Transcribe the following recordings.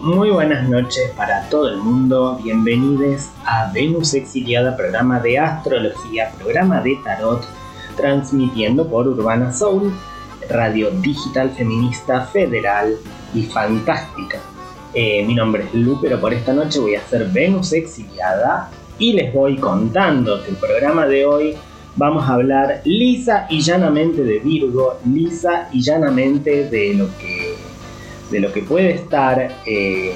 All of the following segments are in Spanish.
Muy buenas noches para todo el mundo. Bienvenidos a Venus Exiliada, programa de astrología, programa de tarot, transmitiendo por Urbana Soul, radio digital feminista federal y fantástica. Eh, mi nombre es Lu, pero por esta noche voy a hacer Venus Exiliada y les voy contando que el programa de hoy vamos a hablar lisa y llanamente de Virgo, lisa y llanamente de lo que, de lo que puede estar eh,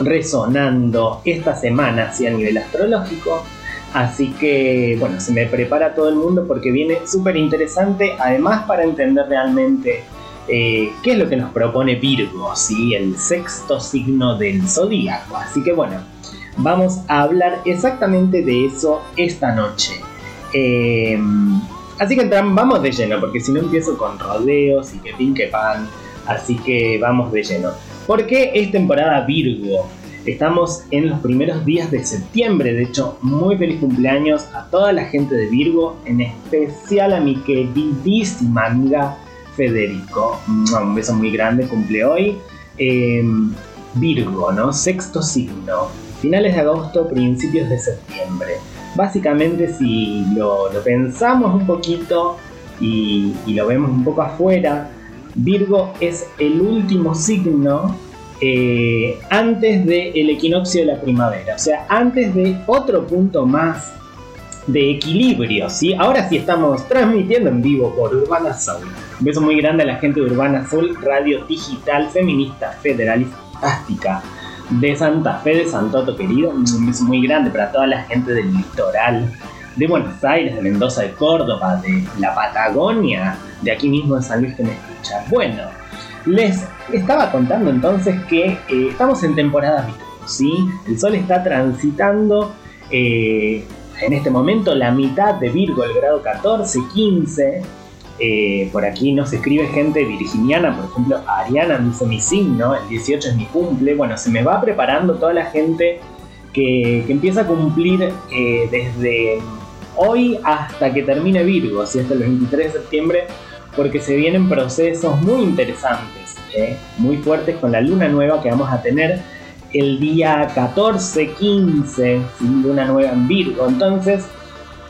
resonando esta semana hacia a nivel astrológico. Así que, bueno, se me prepara todo el mundo porque viene súper interesante, además para entender realmente eh, qué es lo que nos propone Virgo, ¿sí? el sexto signo del zodíaco. Así que, bueno, vamos a hablar exactamente de eso esta noche. Em, así que vamos de lleno, porque si no empiezo con rodeos y que pin que pan. Así que vamos de lleno. ¿Por qué es temporada Virgo? Estamos en los primeros días de septiembre, de hecho, muy feliz cumpleaños a toda la gente de Virgo, en especial a mi queridísima amiga Federico. Un beso muy grande, cumple hoy. Em, Virgo, ¿no? Sexto signo. Finales de agosto, principios de septiembre. Básicamente si lo, pensamos un poquito y, lo vemos un poco afuera, Virgo es el último signo eh, antes del equinoccio de la primavera, o sea, antes de otro punto más de equilibrio, ¿sí? Ahora sí estamos transmitiendo en vivo por Urbana Soul. Un beso muy grande a la gente de Urbana Soul, radio digital, feminista, federal y fantástica de Santa Fe de Santoto querido. Un beso muy grande para toda la gente del litoral, de Buenos Aires, de Mendoza, de Córdoba, de la Patagonia, de aquí mismo de San Luis me Bueno, les estaba contando entonces que eh, estamos en temporada Virgo, ¿sí? El sol está transitando eh, en este momento la mitad de Virgo, el grado 14, 15 eh, por aquí nos escribe gente virginiana, por ejemplo, Ariana dice mi signo, el 18 es mi cumple. Bueno, se me va preparando toda la gente que, empieza a cumplir desde hoy hasta que termine Virgo, así hasta el 23 de septiembre, porque se vienen procesos muy interesantes, ¿eh? muy fuertes con la luna nueva que vamos a tener el día 14, 15, luna nueva en Virgo. Entonces,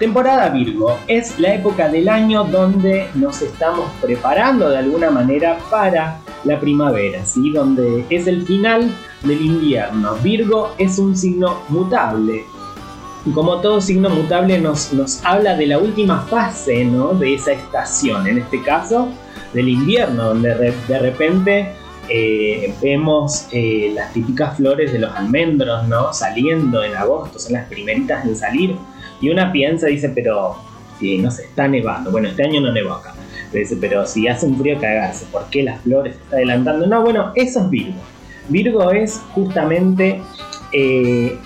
Temporada Virgo es la época del año donde nos estamos preparando de alguna manera para la primavera, ¿sí? donde es el final del invierno. Virgo es un signo mutable. Y como todo signo mutable nos, nos habla de la última fase ¿no? de esa estación, en este caso del invierno, donde de repente eh, vemos eh, las típicas flores de los almendros ¿no? saliendo en agosto, son las primeritas en salir y una piensa, dice, pero si no se está nevando. Bueno, este año no nevó acá. Dice, pero si hace un frío cagarse, ¿por qué las flores se están adelantando? No, bueno, eso es Virgo. Virgo es justamente eh,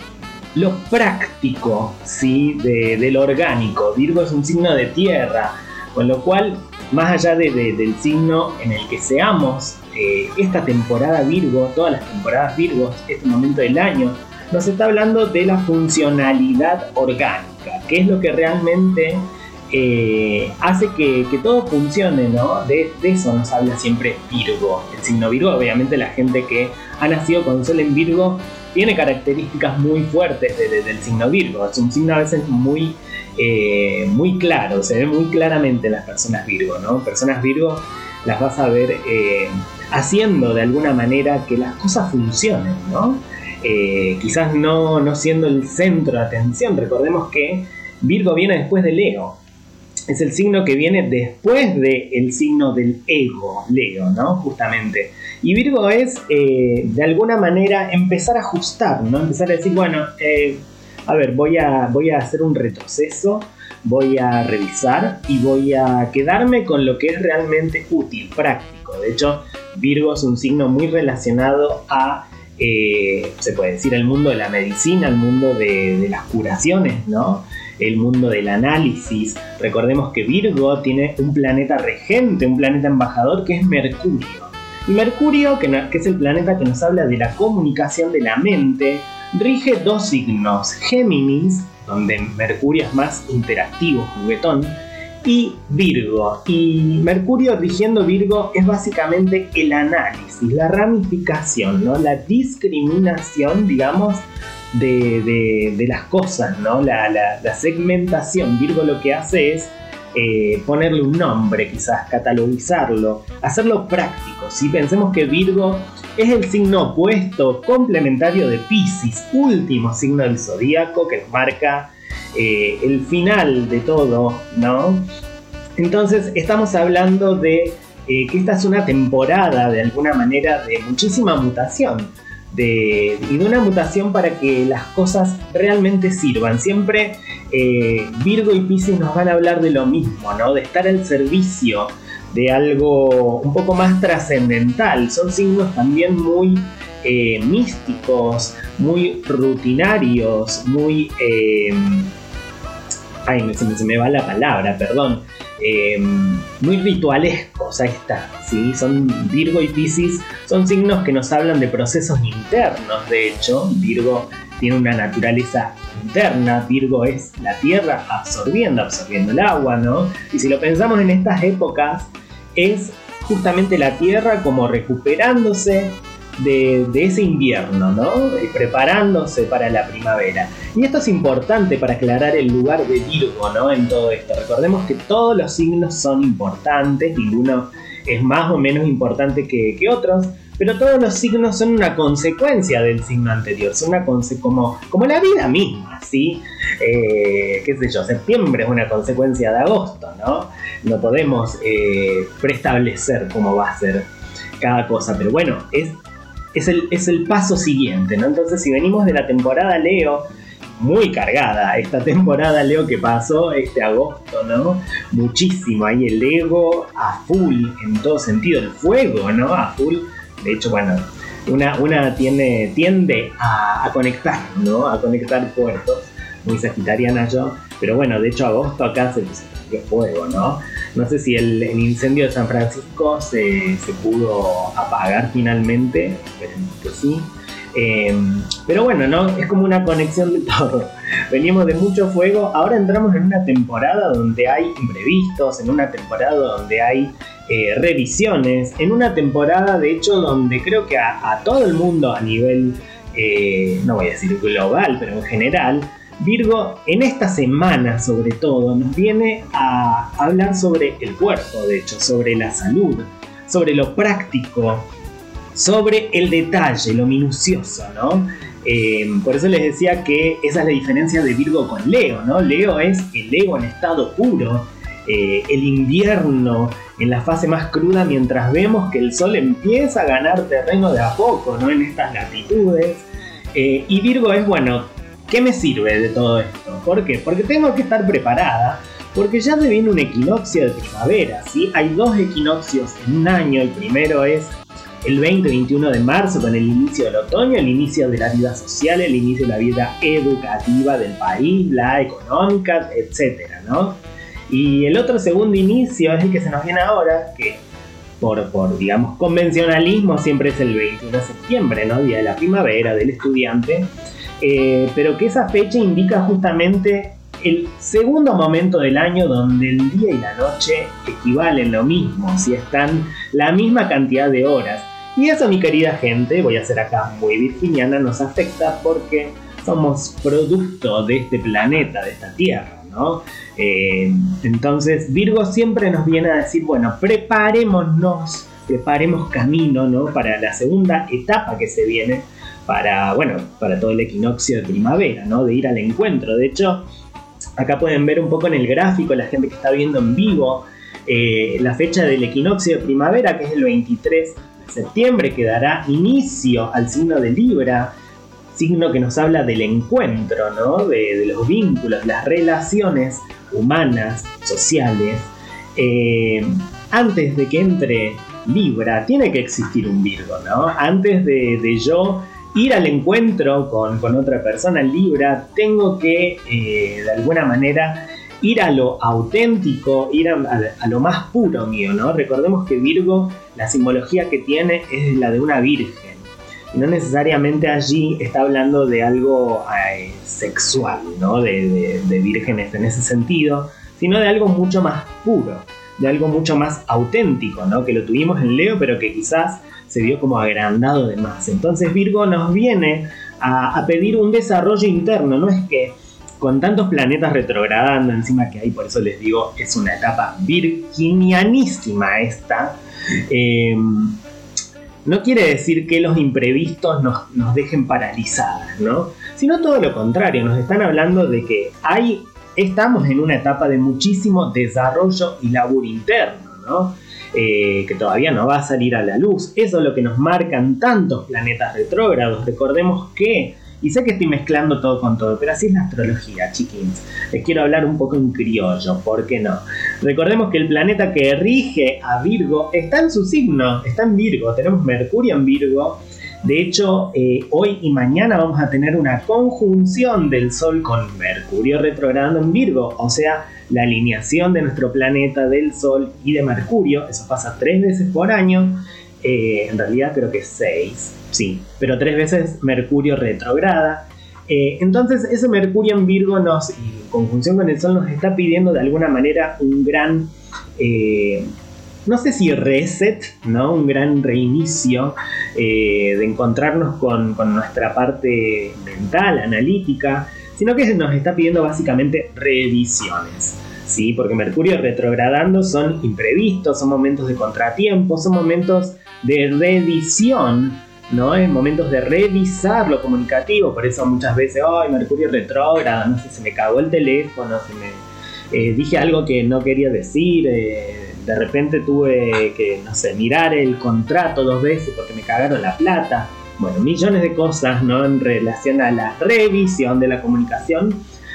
lo práctico, ¿sí? De, orgánico. Virgo es un signo de tierra, con lo cual, más allá del signo en el que seamos, eh, esta temporada Virgo, todas las temporadas Virgo, este momento del año, nos está hablando de la funcionalidad orgánica qué es lo que realmente eh, hace que, todo funcione, ¿no? De, eso nos habla siempre Virgo. El signo Virgo, obviamente la gente que ha nacido con Sol en Virgo tiene características muy fuertes del signo Virgo. Es un signo a veces muy, eh, muy claro, se ve muy claramente en las personas Virgo, ¿no? Personas Virgo las vas a ver eh, haciendo de alguna manera que las cosas funcionen, ¿no? Eh, quizás no, no siendo el centro de atención. Recordemos que Virgo viene después de Leo. Es el signo que viene después del signo del ego, Leo, ¿no? Justamente. Y Virgo es, eh, de alguna manera, empezar a ajustar, ¿no? Empezar a decir, bueno, eh, a ver, voy a, voy a hacer un retroceso, voy a revisar y voy a quedarme con lo que es realmente útil, práctico. De hecho, Virgo es un signo muy relacionado a eh, se puede decir, el mundo de la medicina, el mundo de, las curaciones, ¿no? El mundo del análisis. Recordemos que Virgo tiene un planeta regente, un planeta embajador que es Mercurio. Mercurio, que, es el planeta que nos habla de la comunicación de la mente, rige dos signos, Géminis, donde Mercurio es más interactivo, juguetón, y Virgo. Y Mercurio rigiendo Virgo es básicamente el análisis, la ramificación, ¿no? la discriminación, digamos, de, las cosas, ¿no? La, segmentación. Virgo lo que hace es eh, ponerle un nombre, quizás catalogizarlo, hacerlo práctico. Si pensemos que Virgo es el signo opuesto, complementario de Pisces, último signo del zodíaco que nos marca eh, el final de todo, ¿no? Entonces estamos hablando de eh, que esta es una temporada de alguna manera de muchísima mutación. Y de una mutación para que las cosas realmente sirvan. Siempre eh, Virgo y Pisces nos van a hablar de lo mismo, ¿no? De estar al servicio de algo un poco más trascendental. Son signos también muy místicos, muy rutinarios, muy ay, se me, se me va la palabra, perdón, eh, muy ritualescos, ahí está, ¿sí? Son Virgo y Pisces, son signos que nos hablan de procesos internos, de hecho, Virgo tiene una naturaleza interna, Virgo es la tierra absorbiendo, absorbiendo el agua, ¿no? Y si lo pensamos en estas épocas, es justamente la tierra como recuperándose de, ese invierno, ¿no? preparándose para la primavera. Y esto es importante para aclarar el lugar de Virgo, ¿no? En todo esto. Recordemos que todos los signos son importantes, ninguno es más o menos importante que, otros, pero todos los signos son una consecuencia del signo anterior, son una como, como la vida misma, ¿sí? Eh, qué sé yo, septiembre es una consecuencia de agosto, ¿no? No podemos eh, preestablecer cómo va a ser cada cosa, pero bueno, es es el, paso siguiente, ¿no? Entonces, si venimos de la temporada Leo, muy cargada esta temporada Leo que pasó este agosto, ¿no? Muchísimo, ahí el ego a full en todo sentido, el fuego, ¿no? A full. De hecho, bueno, una, una tiene, tiende a, conectar, ¿no? A conectar puertos. Muy sagitariana yo. Pero bueno, de hecho agosto acá se, se fuego, ¿no? No sé si el, incendio de San Francisco se, pudo apagar finalmente, esperemos que sí. Em, pero bueno, ¿no? Es como una conexión de todo. Venimos de mucho fuego, ahora entramos en una temporada donde hay imprevistos, en una temporada donde hay eh, revisiones, en una temporada de hecho donde creo que a, todo el mundo a nivel, eh, no voy a decir global, pero en general, Virgo en esta semana sobre todo nos viene a hablar sobre el cuerpo, de hecho, sobre la salud, sobre lo práctico, sobre el detalle, lo minucioso, ¿no? Eh, por eso les decía que esa es la diferencia de Virgo con Leo, ¿no? Leo es el ego en estado puro, eh, el invierno en la fase más cruda mientras vemos que el sol empieza a ganar terreno de a poco, ¿no? En estas latitudes. Eh, y Virgo es, bueno, ¿Qué me sirve de todo esto? ¿Por qué? Porque tengo que estar preparada, porque ya se viene un equinoccio de primavera, ¿sí? Hay dos equinoccios en un año, el primero es el 20-21 de marzo con el inicio del otoño, el inicio de la vida social, el inicio de la vida educativa del país, la económica, etcétera, ¿no? Y el otro segundo inicio es el que se nos viene ahora, que por, por, digamos, convencionalismo siempre es el 21 de septiembre, ¿no? Día de la primavera, del estudiante. Eh, pero que esa fecha indica justamente el segundo momento del año donde el día y la noche equivalen lo mismo, si están la misma cantidad de horas. Y eso, mi querida gente, voy a ser acá muy virginiana, nos afecta porque somos producto de este planeta, de esta Tierra, ¿no? Eh, entonces, Virgo siempre nos viene a decir, bueno, preparémonos, preparemos camino, ¿no? Para la segunda etapa que se viene, para, bueno, para todo el equinoccio de primavera, ¿no? De ir al encuentro. De hecho, acá pueden ver un poco en el gráfico, la gente que está viendo en vivo, eh, la fecha del equinoccio de primavera, que es el 23 de septiembre, que dará inicio al signo de Libra, signo que nos habla del encuentro, ¿no? De, los vínculos, las relaciones humanas, sociales. Eh, antes de que entre Libra, tiene que existir un Virgo, ¿no? Antes de, de yo ir al encuentro con, otra persona Libra, tengo que eh, de alguna manera ir a lo auténtico, ir a, lo más puro mío, ¿no? Recordemos que Virgo, la simbología que tiene es la de una virgen. Y no necesariamente allí está hablando de algo eh, sexual, ¿no? De, de, vírgenes en ese sentido, sino de algo mucho más puro, de algo mucho más auténtico, ¿no? Que lo tuvimos en Leo, pero que quizás se vio como agrandado de más. Entonces Virgo nos viene a, a pedir un desarrollo interno, no es que con tantos planetas retrogradando encima que hay, por eso les digo, es una etapa virginianísima esta. Eh, no quiere decir que los imprevistos nos, nos, dejen paralizadas, ¿no? Sino todo lo contrario, nos están hablando de que hay, estamos en una etapa de muchísimo desarrollo y laburo interno, ¿no? Eh, que todavía no va a salir a la luz. Eso es lo que nos marcan tantos planetas retrógrados. Recordemos que y sé que estoy mezclando todo con todo, pero así es la astrología, chiquins. Les quiero hablar un poco en criollo, ¿por qué no? Recordemos que el planeta que rige a Virgo está en su signo, está en Virgo. Tenemos Mercurio en Virgo. De hecho, eh, hoy y mañana vamos a tener una conjunción del Sol con Mercurio retrogradando en Virgo, o sea, la alineación de nuestro planeta, del Sol y de Mercurio. Eso pasa tres veces por año. Eh, en realidad creo que seis sí, pero tres veces Mercurio retrograda. Eh, entonces ese Mercurio en Virgo nos, en conjunción con el Sol, nos está pidiendo de alguna manera un gran, eh, no sé si reset, ¿no? un gran reinicio eh, de encontrarnos con, nuestra parte mental, analítica, sino que nos está pidiendo básicamente revisiones. ¿sí? Porque Mercurio retrogradando son imprevistos, son momentos de contratiempo, son momentos de revisión ¿no? En momentos de revisar lo comunicativo, por eso muchas veces, ay, Mercurio retrógrado, no sé, se me cagó el teléfono, se me, eh, dije algo que no quería decir, eh, de repente tuve que, no sé, mirar el contrato dos veces porque me cagaron la plata. Bueno, millones de cosas, ¿no? En relación a la revisión de la comunicación,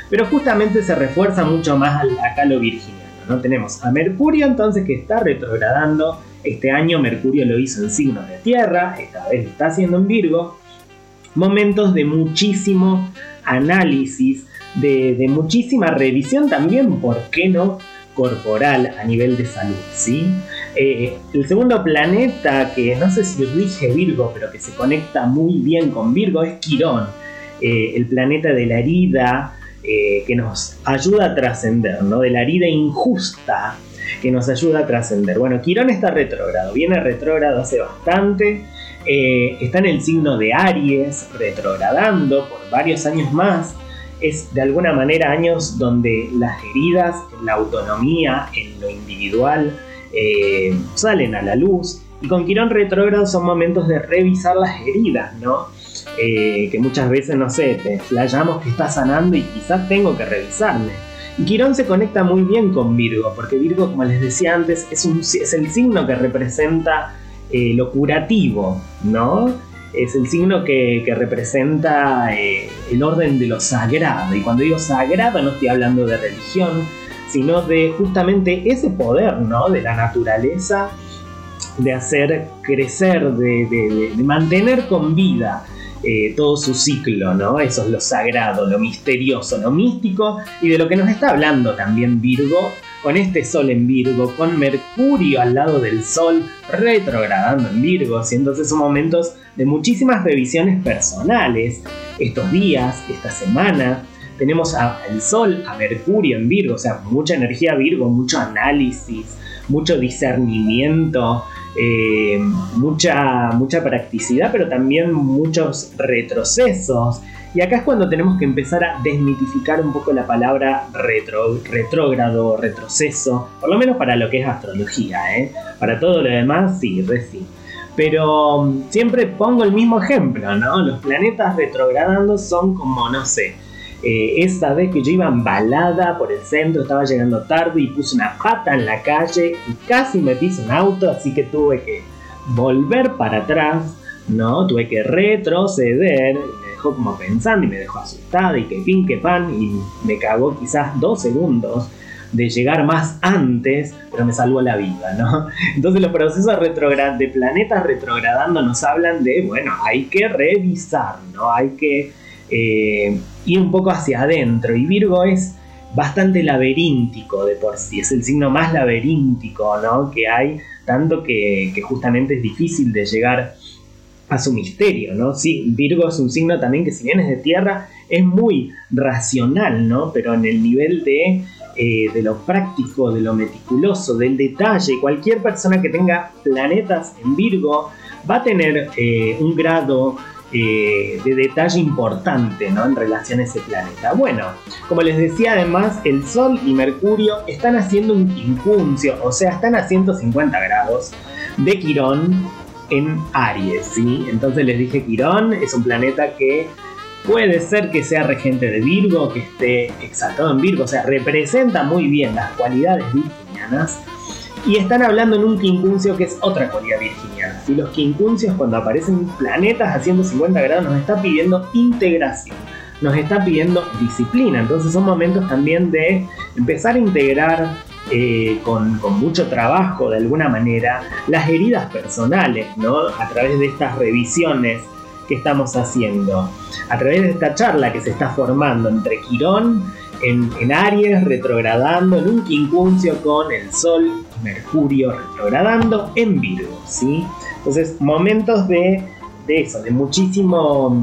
pero justamente se refuerza mucho más acá lo virginiano, ¿no? Tenemos a Mercurio entonces que está retrogradando, este año Mercurio lo hizo en signos de tierra, esta vez lo está haciendo en Virgo. Momentos de muchísimo análisis, de, muchísima revisión también, ¿por qué no? corporal a nivel de salud, ¿sí? Eh, el segundo planeta que no sé si rige Virgo, pero que se conecta muy bien con Virgo es Quirón, eh, el planeta de la herida eh, que nos ayuda a trascender, ¿no? De la herida injusta que nos ayuda a trascender. Bueno, Quirón está retrógrado, viene retrógrado hace bastante, eh, está en el signo de Aries, retrogradando por varios años más. Es de alguna manera años donde las heridas la autonomía, en lo individual, eh, salen a la luz. Y con Quirón retrógrado son momentos de revisar las heridas, ¿no? Eh, que muchas veces, no sé, te flayamos que está sanando y quizás tengo que revisarme Quirón se conecta muy bien con Virgo, porque Virgo, como les decía antes, es, el signo que representa eh, lo curativo, ¿no? Es el signo que, representa eh, el orden de lo sagrado. Y cuando digo sagrado no estoy hablando de religión, sino de justamente ese poder, ¿no? De la naturaleza, de hacer crecer, de mantener con vida eh, todo su ciclo, ¿no? Eso es lo sagrado, lo misterioso, lo místico y de lo que nos está hablando también Virgo, con este Sol en Virgo, con Mercurio al lado del Sol retrogradando en Virgo, entonces son momentos de muchísimas revisiones personales. Estos días, esta semana, tenemos al Sol, a Mercurio en Virgo, o sea, mucha energía Virgo, mucho análisis, mucho discernimiento, eh, mucha, mucha practicidad, pero también muchos retrocesos. Y acá es cuando tenemos que empezar a desmitificar un poco la palabra retro, retrógrado, retroceso, por lo menos para lo que es astrología, ¿eh? Para todo lo demás, sí, recién. Pero mm, siempre pongo el mismo ejemplo, ¿no? Los planetas retrogradando son como, no sé, eh, esa vez que yo iba embalada por el centro, estaba llegando tarde y puse una pata en la calle y casi me pise un auto, así que tuve que volver para atrás, ¿no? Tuve que retroceder, me dejó como pensando y me dejó asustada y que pin que pan y me cagó quizás dos segundos de llegar más antes, pero me salvó la vida, ¿no? Entonces los procesos de planetas retrogradando nos hablan de, bueno, hay que revisar, ¿no? Hay que eh, ir un poco hacia adentro. Y Virgo es bastante laberíntico de por sí, es el signo más laberíntico ¿no? que hay, tanto que, justamente es difícil de llegar a su misterio, ¿no? Sí, Virgo es un signo también que si bien es de tierra, es muy racional, ¿no? Pero en el nivel de eh, de lo práctico, de lo meticuloso, del detalle. Cualquier persona que tenga planetas en Virgo va a tener eh, un grado eh, de detalle importante ¿no? en relación a ese planeta. Bueno, como les decía además, el Sol y Mercurio están haciendo un quincuncio, o sea, están a 150 grados de Quirón en Aries, ¿sí? Entonces les dije Quirón es un planeta que puede ser que sea regente de Virgo, que esté exaltado en Virgo, o sea, representa muy bien las cualidades virginianas y están hablando en un quincuncio que es otra cualidad virginiana. Si los quincuncios cuando aparecen planetas haciendo 50 grados nos está pidiendo integración, nos está pidiendo disciplina. Entonces son momentos también de empezar a integrar eh, con, con, mucho trabajo de alguna manera las heridas personales, ¿no? A través de estas revisiones que estamos haciendo, a través de esta charla que se está formando entre Quirón en, Aries retrogradando, en un quincuncio con el Sol Mercurio retrogradando en Virgo, ¿sí? Entonces, momentos de, de eso, de muchísimo,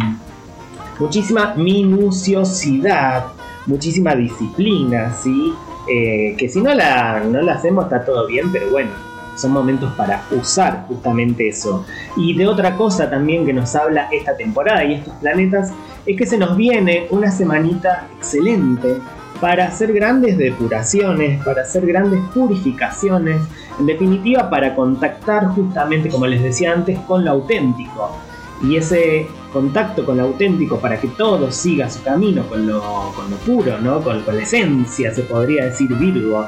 muchísima minuciosidad, muchísima disciplina, ¿sí? Eh, que si no la, no la hacemos está todo bien, pero bueno, son momentos para usar justamente eso. Y de otra cosa también que nos habla esta temporada y estos planetas es que se nos viene una semanita excelente para hacer grandes depuraciones, para hacer grandes purificaciones, en definitiva para contactar justamente, como les decía antes, con lo auténtico. Y ese contacto con lo auténtico para que todo siga su camino con lo, con lo puro, ¿no? con, la esencia, se podría decir Virgo.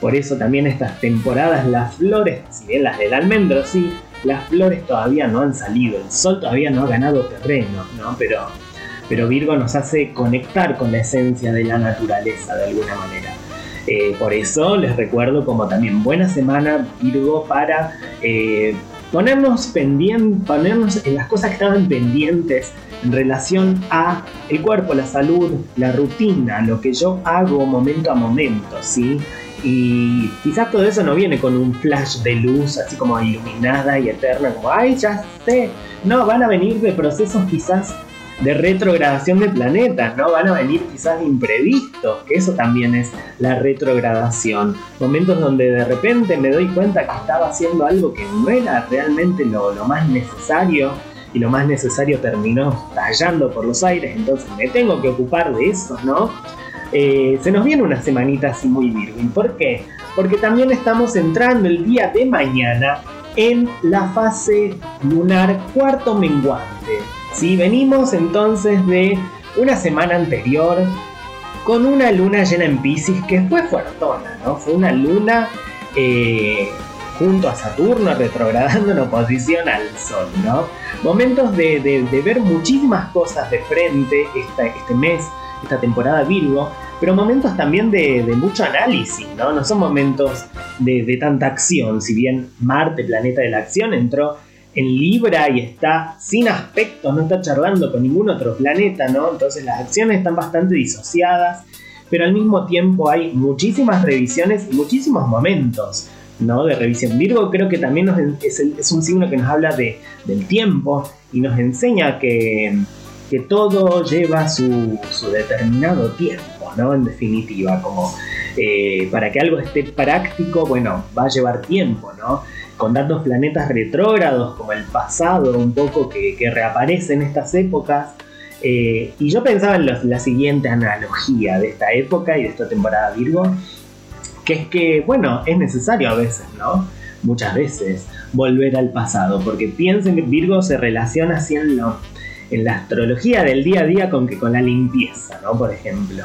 Por eso también estas temporadas, las flores, si bien las del almendro sí, las flores todavía no han salido, el sol todavía no ha ganado terreno, ¿no? Pero pero Virgo nos hace conectar con la esencia de la naturaleza de alguna manera. Eh, por eso les recuerdo como también buena semana Virgo para eh, ponernos pendientes, ponernos en las cosas que estaban pendientes en relación a el cuerpo, la salud, la rutina, lo que yo hago momento a momento, ¿sí? Y quizás todo eso no viene con un flash de luz así como iluminada y eterna, como, ay, ya sé. No, van a venir de procesos quizás de retrogradación de planetas, ¿no? Van a venir quizás imprevistos, que eso también es la retrogradación. Momentos donde de repente me doy cuenta que estaba haciendo algo que no era realmente lo, más necesario y lo más necesario terminó tallando por los aires, entonces me tengo que ocupar de eso, ¿no? Eh, se nos viene una semanita así muy virgen. ¿Por qué? Porque también estamos entrando el día de mañana en la fase lunar cuarto menguante. Si venimos entonces de una semana anterior con una luna llena en Pisces que fue fuertona, ¿no? Fue una luna eh, junto a Saturno retrogradando en oposición al Sol, ¿no? Momentos de, ver muchísimas cosas de frente este mes, esta temporada Virgo, pero momentos también de, mucho análisis, ¿no? No son momentos de, de tanta acción, si bien Marte, planeta de la acción, entró en Libra y está sin aspectos, no está charlando con ningún otro planeta, ¿no? Entonces las acciones están bastante disociadas, pero al mismo tiempo hay muchísimas revisiones y muchísimos momentos, ¿no? De revisión. Virgo creo que también es, un signo que nos habla de, del tiempo y nos enseña que, que todo lleva su, su, determinado tiempo, ¿no? En definitiva, como eh, para que algo esté práctico, bueno, va a llevar tiempo, ¿no? Con tantos planetas retrógrados como el pasado, un poco que, reaparece en estas épocas. Eh, y yo pensaba en la siguiente analogía de esta época y de esta temporada Virgo, que es que, bueno, es necesario a veces, ¿no? Muchas veces volver al pasado, porque piensen que Virgo se relaciona así en, en la astrología del día a día con, que, con la limpieza, ¿no? Por ejemplo.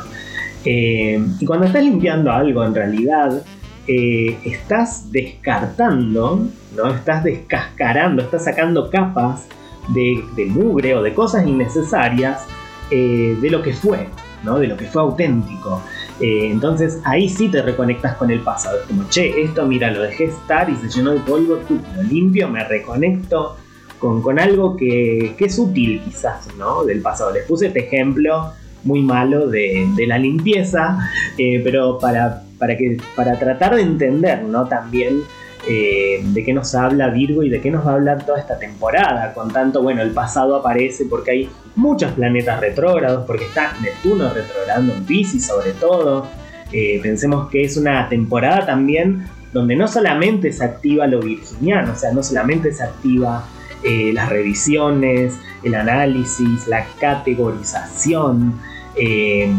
Eh, y cuando estás limpiando algo, en realidad, eh, estás descartando, ¿no? Estás descascarando, estás sacando capas de, mugre o de cosas innecesarias eh, de lo que fue, ¿no? De lo que fue auténtico. Eh, entonces ahí sí te reconectas con el pasado. Es como, che, esto mira, lo dejé estar y se llenó de polvo, tú, lo limpio, me reconecto con, con algo que, que, es útil quizás, ¿no? Del pasado. Les puse este ejemplo muy malo de, la limpieza, pero para para, que, para tratar de entender ¿no? también eh, de qué nos habla Virgo y de qué nos va a hablar toda esta temporada. Con tanto, bueno, el pasado aparece porque hay muchos planetas retrógrados, porque está Neptuno retrogradando en Pisces sobre todo. Eh, pensemos que es una temporada también donde no solamente se activa lo virginiano, o sea, no solamente se activa eh, las revisiones, el análisis, la categorización, eh,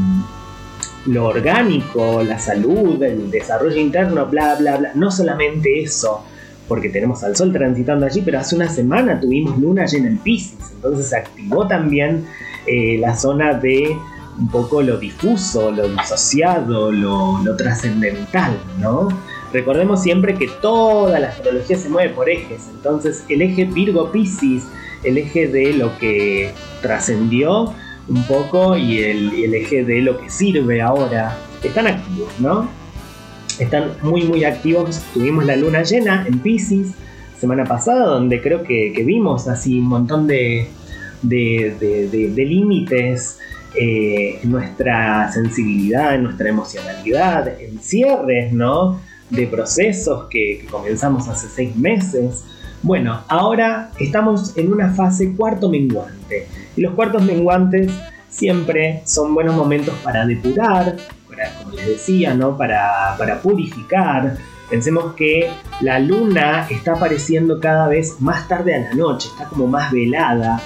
lo orgánico, la salud, el desarrollo interno, bla, bla, bla. No solamente eso, porque tenemos al sol transitando allí, pero hace una semana tuvimos luna llena en Pisces, entonces se activó también eh, la zona de un poco lo difuso, lo disociado, lo, lo trascendental, ¿no? Recordemos siempre que toda la astrología se mueve por ejes, entonces el eje Virgo Piscis, el eje de lo que trascendió un poco y el, eje de lo que sirve ahora, están activos, ¿no? Están muy muy activos. Tuvimos la luna llena en Pisces semana pasada, donde creo que, vimos así un montón de, límites eh, nuestra sensibilidad, en nuestra emocionalidad, en cierres, ¿no? de procesos que, comenzamos hace seis meses. Bueno, ahora estamos en una fase cuarto menguante. Y los cuartos menguantes siempre son buenos momentos para depurar, para, como les decía, ¿no? para, purificar. Pensemos que la luna está apareciendo cada vez más tarde a la noche, está como más velada.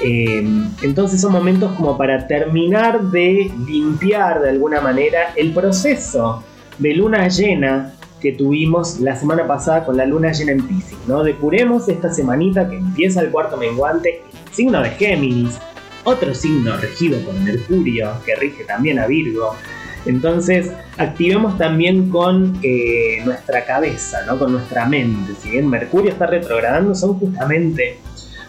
Eh, entonces son momentos como para terminar de limpiar de alguna manera el proceso de luna llena que tuvimos la semana pasada con la luna llena en Pisces, ¿no? Depuremos esta semanita que empieza el cuarto menguante, signo de Géminis, otro signo regido por Mercurio, que rige también a Virgo. Entonces, activemos también con eh, nuestra cabeza, ¿no? con nuestra mente. Si bien Mercurio está retrogradando, son justamente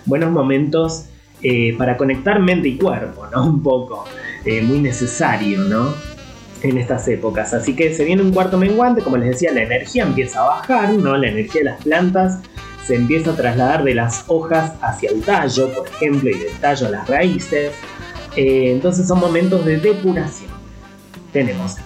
buenos momentos eh, para conectar mente y cuerpo, ¿no? Un poco, eh, muy necesario, ¿no? en estas épocas. Así que se viene un cuarto menguante, como les decía, la energía empieza a bajar, ¿no? La energía de las plantas se empieza a trasladar de las hojas hacia el tallo, por ejemplo, y del tallo a las raíces. Eh, entonces son momentos de depuración. Tenemos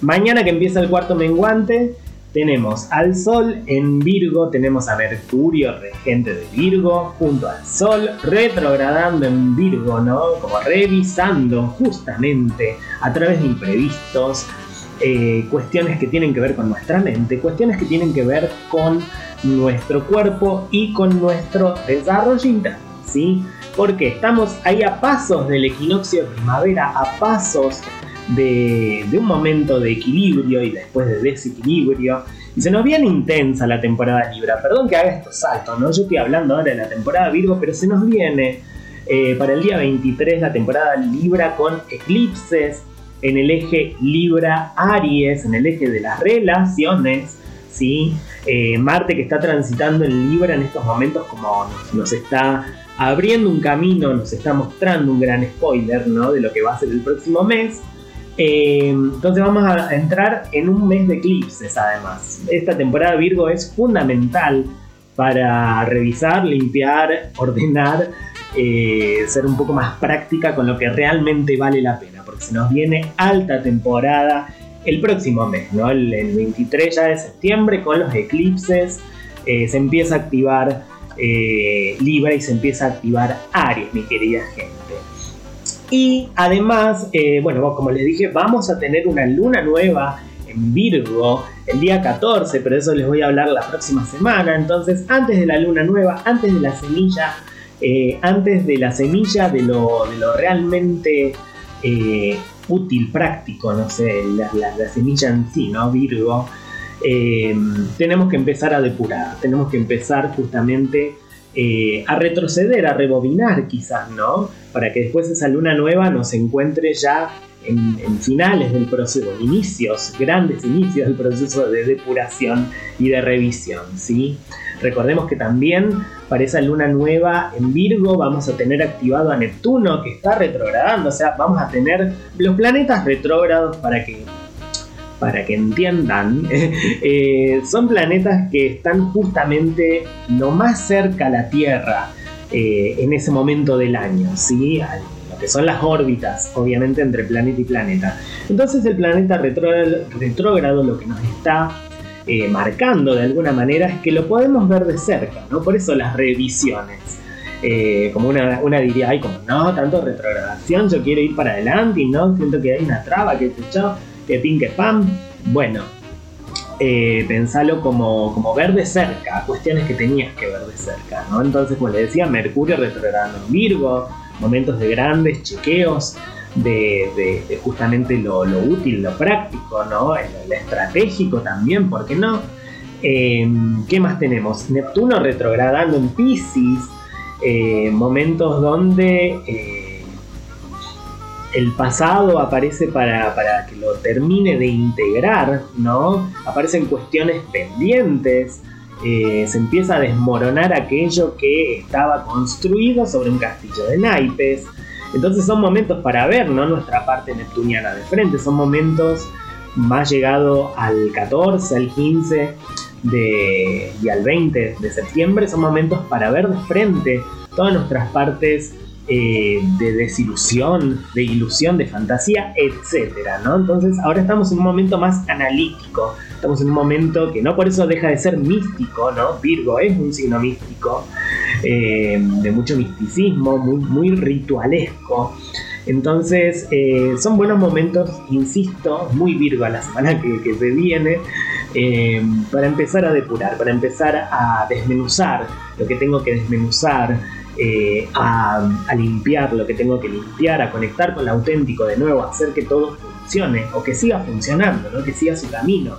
mañana que empieza el cuarto menguante, tenemos al Sol en Virgo, tenemos a Mercurio, regente de Virgo, junto al Sol, retrogradando en Virgo, ¿no? Como revisando justamente a través de imprevistos, eh, cuestiones que tienen que ver con nuestra mente, cuestiones que tienen que ver con nuestro cuerpo y con nuestro desarrollo ¿sí? Porque estamos ahí a pasos del equinoccio de primavera, a pasos de, un momento de equilibrio y después de desequilibrio. Y se nos viene intensa la temporada Libra. Perdón que haga estos saltos, ¿no? Yo estoy hablando ahora de la temporada Virgo, pero se nos viene eh, para el día 23 la temporada Libra con eclipses en el eje Libra-Aries, en el eje de las relaciones. ¿sí? Eh, Marte que está transitando en Libra en estos momentos como nos, está abriendo un camino, nos está mostrando un gran spoiler ¿no? de lo que va a ser el próximo mes. Eh, entonces vamos a entrar en un mes de eclipses además. Esta temporada Virgo es fundamental para revisar, limpiar, ordenar, eh, ser un poco más práctica con lo que realmente vale la pena, porque se nos viene alta temporada el próximo mes, ¿no? el, 23 ya de septiembre con los eclipses, eh, se empieza a activar Libra y se empieza a activar Aries, mi querida gente. Y además, eh, bueno, como les dije, vamos a tener una luna nueva en Virgo el día 14, pero eso les voy a hablar la próxima semana. Entonces, antes de la luna nueva, antes de la semilla, eh, antes de la semilla de lo, realmente eh, útil, práctico, no sé, la, semilla en sí, ¿no? Virgo. tenemos que empezar a depurar, tenemos que empezar justamente eh, a retroceder, a rebobinar quizás, ¿no? Para que después esa luna nueva nos encuentre ya en, finales del proceso, inicios, grandes inicios del proceso de depuración y de revisión, ¿sí? Recordemos que también para esa luna nueva en Virgo vamos a tener activado a Neptuno que está retrogradando, o sea, vamos a tener los planetas retrógrados para que para que entiendan, eh, son planetas que están justamente lo más cerca a la Tierra eh, en ese momento del año, ¿sí? lo que son las órbitas, obviamente, entre planeta y planeta. Entonces el planeta retrógrado lo que nos está eh, marcando de alguna manera es que lo podemos ver de cerca, ¿no? Por eso las revisiones. como una, una, diría, ay, como no, tanto retrogradación, yo quiero ir para adelante y no, siento que hay una traba, que se echó que pin que pam. Bueno, eh, pensalo como, como ver de cerca, cuestiones que tenías que ver de cerca, ¿no? Entonces, como le decía, Mercurio retrogrado en Virgo, momentos de grandes chequeos, de, justamente lo, útil, lo práctico, ¿no? El, estratégico también, ¿por qué no? Em, ¿Qué más tenemos? Neptuno retrogradando en Pisces, eh, momentos donde eh, el pasado aparece para, que lo termine de integrar, ¿no? Aparecen cuestiones pendientes, eh, se empieza a desmoronar aquello que estaba construido sobre un castillo de naipes. Entonces son momentos para ver ¿no? nuestra parte neptuniana de frente, son momentos más llegado al 14, al 15 y al 20 de septiembre, son momentos para ver de frente todas nuestras partes eh, de desilusión, de ilusión, de fantasía, etcétera, ¿no? Entonces ahora estamos en un momento más analítico, estamos en un momento que no por eso deja de ser místico, ¿no? Virgo es un signo místico, eh, de mucho misticismo, muy, muy ritualesco. Entonces, eh, son buenos momentos, insisto, muy Virgo a la semana que, se viene, para empezar a depurar, para empezar a desmenuzar lo que tengo que desmenuzar, eh, a, limpiar lo que tengo que limpiar, a conectar con lo auténtico de nuevo, a hacer que todo funcione o que siga funcionando, ¿no? que siga su camino.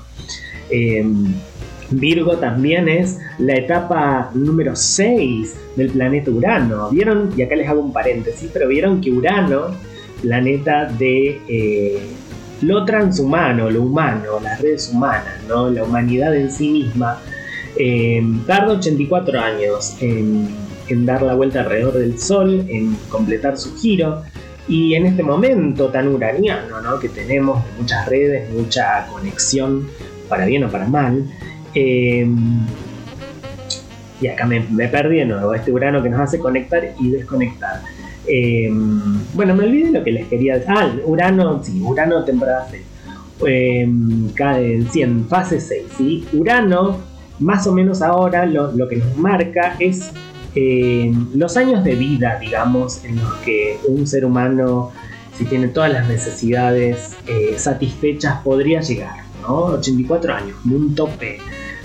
Virgo también es la etapa número 6 del planeta Urano. ¿Vieron? Y acá les hago un paréntesis, pero vieron que Urano, planeta de eh, lo transhumano, lo humano, las redes humanas, ¿no? la humanidad en sí misma, em, tarda 84 años en en dar la vuelta alrededor del Sol, en completar su giro. Y en este momento tan uraniano ¿no? que tenemos, muchas redes, mucha conexión, para bien o para mal, em, y acá me, perdí de nuevo, este Urano que nos hace conectar y desconectar. Em, bueno, me olvidé lo que les quería decir. Ah, Urano, sí, Urano temporada 6. Eh, en fase 6, ¿sí? Urano, más o menos ahora, lo, lo que nos marca es los años de vida, digamos, en los que un ser humano, si tiene todas las necesidades eh, satisfechas, podría llegar, ¿no? 84 años, un tope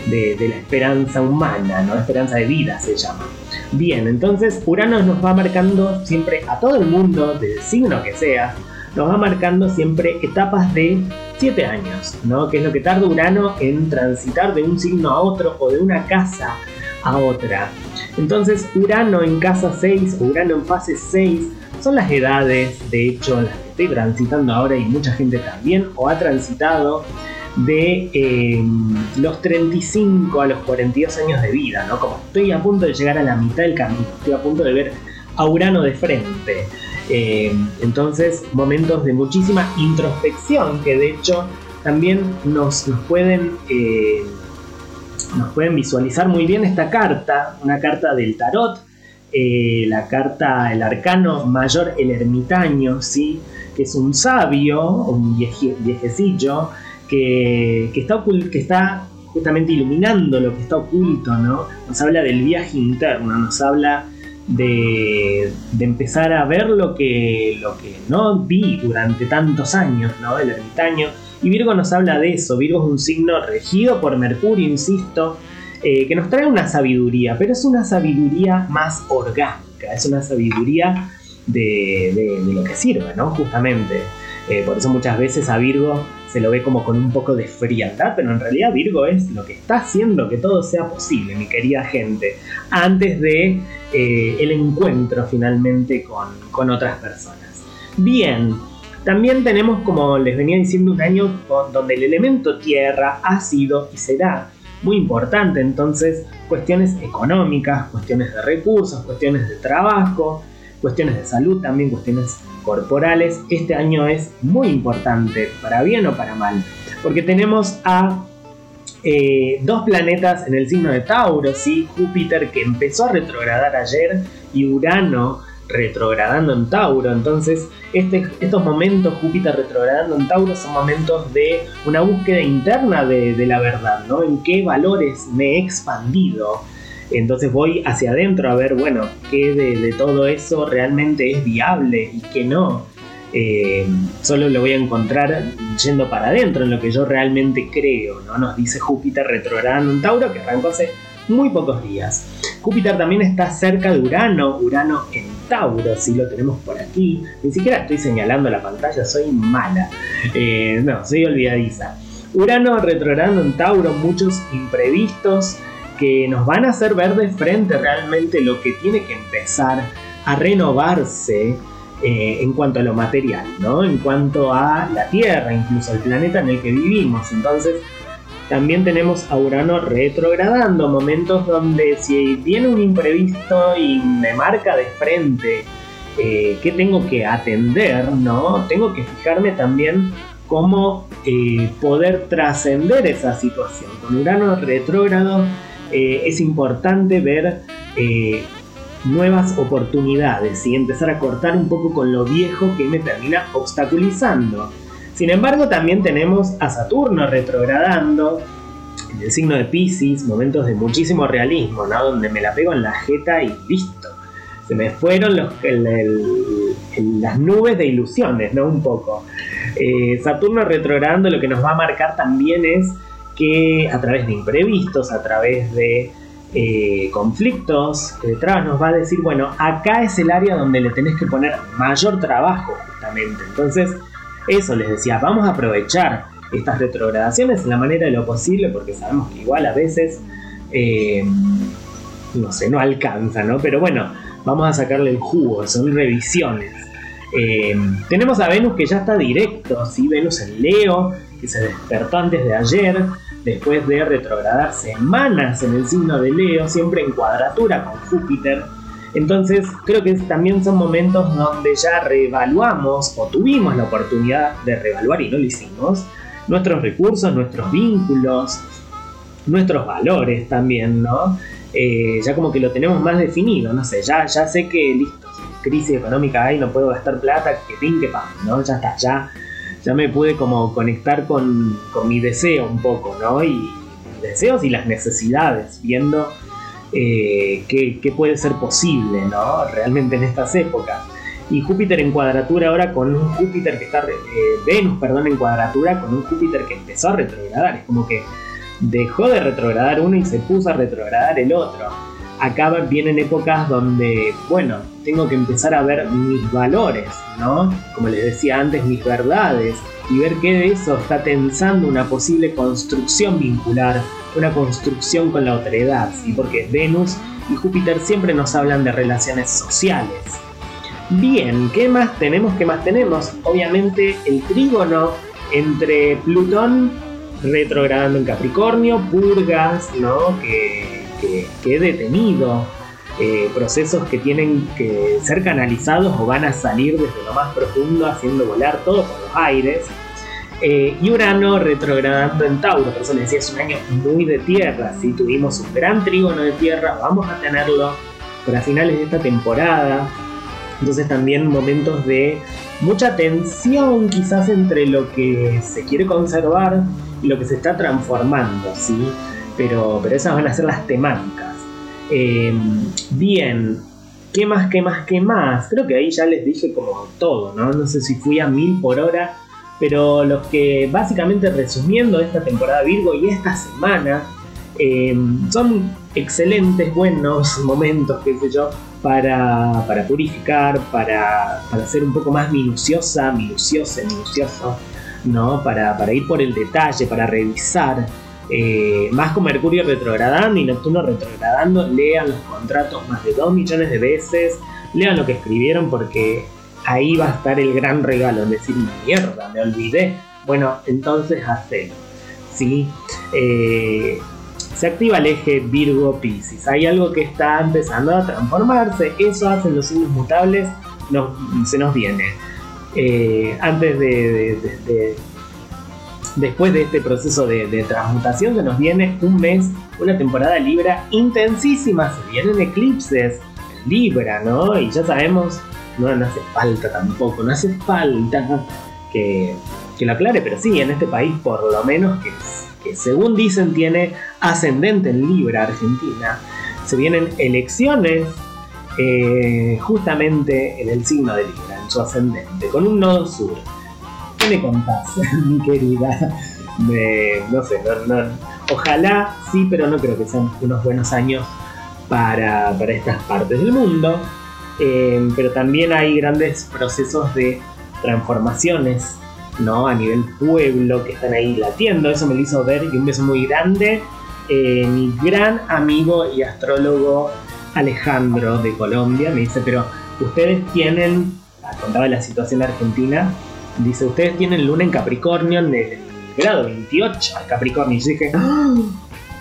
de, la esperanza humana, ¿no? Esperanza de vida se llama. Bien, entonces Urano nos va marcando siempre a todo el mundo, del signo que sea, nos va marcando siempre etapas de 7 años, ¿no? Que es lo que tarda Urano en transitar de un signo a otro o de una casa a otra. Entonces Urano en casa 6 o Urano en fase 6 son las edades, de hecho, las que estoy transitando ahora y mucha gente también, o ha transitado de eh, los 35 a los 42 años de vida, ¿no? Como estoy a punto de llegar a la mitad del camino, estoy a punto de ver a Urano de frente. Eh, entonces, momentos de muchísima introspección que de hecho también nos, pueden... Eh, nos pueden visualizar muy bien esta carta, una carta del tarot, la carta, el arcano mayor, el ermitaño, ¿sí? que es un sabio, un viejecillo, que, está que está justamente iluminando lo que está oculto, ¿no? Nos habla del viaje interno, nos habla de, de, empezar a ver lo que, lo que no vi durante tantos años, ¿no? El ermitaño y Virgo nos habla de eso. Virgo es un signo regido por Mercurio, insisto, eh, que nos trae una sabiduría, pero es una sabiduría más orgánica, es una sabiduría de, lo que sirve, ¿no? Justamente. Eh, por eso muchas veces a Virgo se lo ve como con un poco de frialdad, pero en realidad Virgo es lo que está haciendo que todo sea posible, mi querida gente, antes de eh, el encuentro finalmente con, con otras personas. Bien, también tenemos, como les venía diciendo, un año donde el elemento tierra ha sido y será muy importante. Entonces, cuestiones económicas, cuestiones de recursos, cuestiones de trabajo, cuestiones de salud, también cuestiones corporales. Este año es muy importante, para bien o para mal, porque tenemos a eh, dos planetas en el signo de Tauro, ¿sí? Júpiter que empezó a retrogradar ayer y Urano retrogradando en Tauro. Entonces, este, estos momentos, Júpiter retrogradando en Tauro, son momentos de una búsqueda interna de, la verdad, ¿no? En qué valores me he expandido. Entonces voy hacia adentro a ver, bueno, qué de, todo eso realmente es viable y qué no. eh, solo lo voy a encontrar yendo para adentro en lo que yo realmente creo, ¿no? Nos dice Júpiter retrogradando en Tauro que arrancó hace muy pocos días. Júpiter también está cerca de Urano, Urano en Tauro, si lo tenemos por aquí. Ni siquiera estoy señalando la pantalla, soy mala. Eh, no, soy olvidadiza. Urano retrogradando en Tauro, muchos imprevistos que nos van a hacer ver de frente realmente lo que tiene que empezar a renovarse eh, en cuanto a lo material, ¿no? En cuanto a la Tierra, incluso el planeta en el que vivimos. Entonces, también tenemos a Urano retrogradando, momentos donde si viene un imprevisto y me marca de frente eh, qué tengo que atender, ¿no? Tengo que fijarme también cómo eh, poder trascender esa situación. Con Urano retrógrado es importante ver nuevas oportunidades y empezar a cortar un poco con lo viejo que me termina obstaculizando. Sin embargo, también tenemos a Saturno retrogradando en el signo de Pisces, momentos de muchísimo realismo, ¿no? Donde me la pego en la jeta y listo. Se me fueron las nubes de ilusiones, ¿no? Un poco. Eh, Saturno retrogradando lo que nos va a marcar también es que a través de imprevistos, a través de eh, conflictos, detrás nos va a decir, bueno, acá es el área donde le tenés que poner mayor trabajo justamente. Entonces, eso les decía, vamos a aprovechar estas retrogradaciones en la manera de lo posible, porque sabemos que igual a veces, eh, no sé, no alcanza, ¿no? Pero bueno, vamos a sacarle el jugo, son revisiones. Eh, tenemos a Venus que ya está directo, ¿sí? Venus en Leo, que se despertó antes de ayer, después de retrogradar semanas en el signo de Leo, siempre en cuadratura con Júpiter. Entonces creo que también son momentos donde ya reevaluamos o tuvimos la oportunidad de reevaluar y no lo hicimos, nuestros recursos, nuestros vínculos, nuestros valores también, ¿no? Eh, ya como que lo tenemos más definido, no sé, ya, ya sé que listo, crisis económica hay, no puedo gastar plata, que pin, que pan, ¿no? Ya está, ya ya me pude como conectar con, mi deseo un poco, ¿no? Y deseos y las necesidades, viendo eh, qué, puede ser posible, ¿no? Realmente en estas épocas. Y Júpiter en cuadratura ahora con un Júpiter que está, eh, Venus, perdón, en cuadratura con un Júpiter que empezó a retrogradar. Es como que dejó de retrogradar uno y se puso a retrogradar el otro acá vienen épocas donde, bueno, tengo que empezar a ver mis valores, ¿no? Como les decía antes, mis verdades y ver qué de eso está tensando una posible construcción vincular, una construcción con la otredad, ¿sí? Porque Venus y Júpiter siempre nos hablan de relaciones sociales. Bien, ¿qué más tenemos? ¿Qué más tenemos? Obviamente el trígono entre Plutón retrogradando en Capricornio, purgas, ¿no? Que, he detenido, eh, procesos que tienen que ser canalizados o van a salir desde lo más profundo haciendo volar todo por los aires. Eh, y Urano retrogradando en Tauro, por eso les decía, es un año muy de tierra, si tuvimos un gran trígono de tierra, vamos a tenerlo para finales de esta temporada. Entonces también momentos de mucha tensión quizás entre lo que se quiere conservar y lo que se está transformando, ¿sí? Pero, esas van a ser las temáticas. Eh, bien, ¿qué más, qué más, qué más? Creo que ahí ya les dije como todo, ¿no? No sé si fui a mil por hora, pero los que básicamente resumiendo esta temporada Virgo y esta semana, eh, son excelentes, buenos momentos, qué sé yo, para, purificar, para, para, ser un poco más minuciosa, minuciosa, minucioso, ¿no? Para, para ir por el detalle, para revisar. Eh, más con Mercurio retrogradando y Neptuno retrogradando, lean los contratos más de 2 millones de veces, lean lo que escribieron porque ahí va a estar el gran regalo, es decir, mierda, me olvidé. Bueno, entonces hacelo. ¿sí? Eh, se activa el eje Virgo Pisces. Hay algo que está empezando a transformarse. Eso hacen los signos mutables. se nos viene. Eh, antes de después de este proceso de, transmutación se nos viene un mes, una temporada Libra intensísima, se vienen eclipses Libra, ¿no? Y ya sabemos, no, hace falta tampoco, no hace falta que, que, lo aclare, pero sí, en este país por lo menos que, según dicen tiene ascendente en Libra Argentina, se vienen elecciones eh, justamente en el signo de Libra. su ascendente, con un nodo sur. ¿Qué me contás, mi querida? no sé, ojalá sí, pero no creo que sean unos buenos años para, estas partes del mundo. Eh, pero también hay grandes procesos de transformaciones ¿no? a nivel pueblo que están ahí latiendo. Eso me lo hizo ver y un beso muy grande. Eh, mi gran amigo y astrólogo Alejandro de Colombia me dice, pero ustedes tienen, contaba la situación argentina, dice, ustedes tienen luna en Capricornio en el grado 28 Capricornio. Y yo dije, ¡Ah!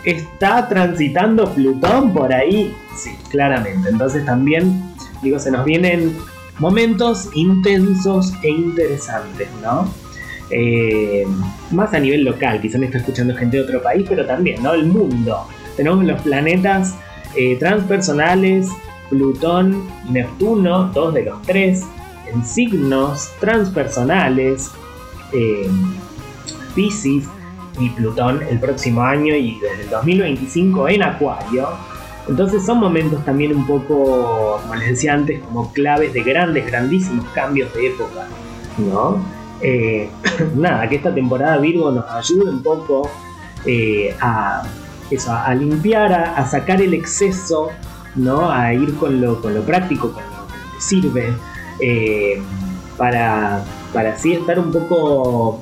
¿está transitando Plutón por ahí? Sí, claramente. Entonces también, digo, se nos vienen momentos intensos e interesantes, ¿no? Eh, más a nivel local, quizá me está escuchando gente de otro país, pero también, ¿no? El mundo. Tenemos los planetas eh, transpersonales, Plutón Neptuno, dos de los tres, en signos transpersonales, eh, Pisces y Plutón el próximo año y desde el 2025 en Acuario. Entonces son momentos también un poco, como les decía antes, como claves de grandes, grandísimos cambios de época, ¿no? Eh, nada, que esta temporada Virgo nos ayude un poco eh, a, a limpiar, a, sacar el exceso, ¿no? A ir con lo, con lo práctico, con lo que sirve, eh, para, para así estar un poco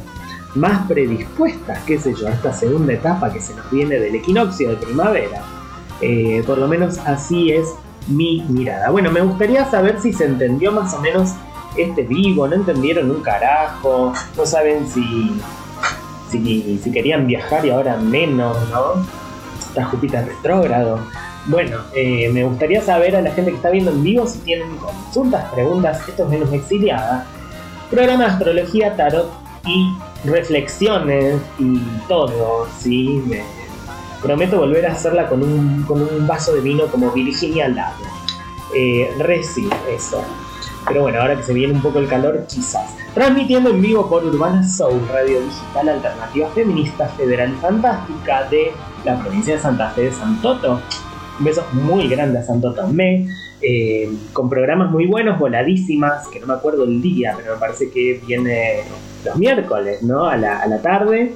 más predispuestas, qué sé yo, a esta segunda etapa que se nos viene del equinoccio de primavera. Eh, por lo menos así es mi mirada. Bueno, me gustaría saber si se entendió más o menos este vivo, no entendieron un carajo, no saben si, si, querían viajar y ahora menos, ¿no? Está Júpiter retrógrado. Bueno, eh, me gustaría saber a la gente que está viendo en vivo si tienen consultas, preguntas, esto es menos exiliada. Programa de astrología, tarot y reflexiones y todo, ¿sí? Me prometo volver a hacerla con un, con un vaso de vino como Virginia al lado. Eh, reci, eso. Pero bueno, ahora que se viene un poco el calor, quizás. Transmitiendo en vivo por Urbana Soul, radio digital alternativa feminista, federal fantástica de la provincia de Santa Fe de Santoto. Un beso muy grande a Santoto Me. Eh, con programas muy buenos, voladísimas, que no me acuerdo el día, pero me parece que viene los miércoles, ¿no? A la, a la tarde.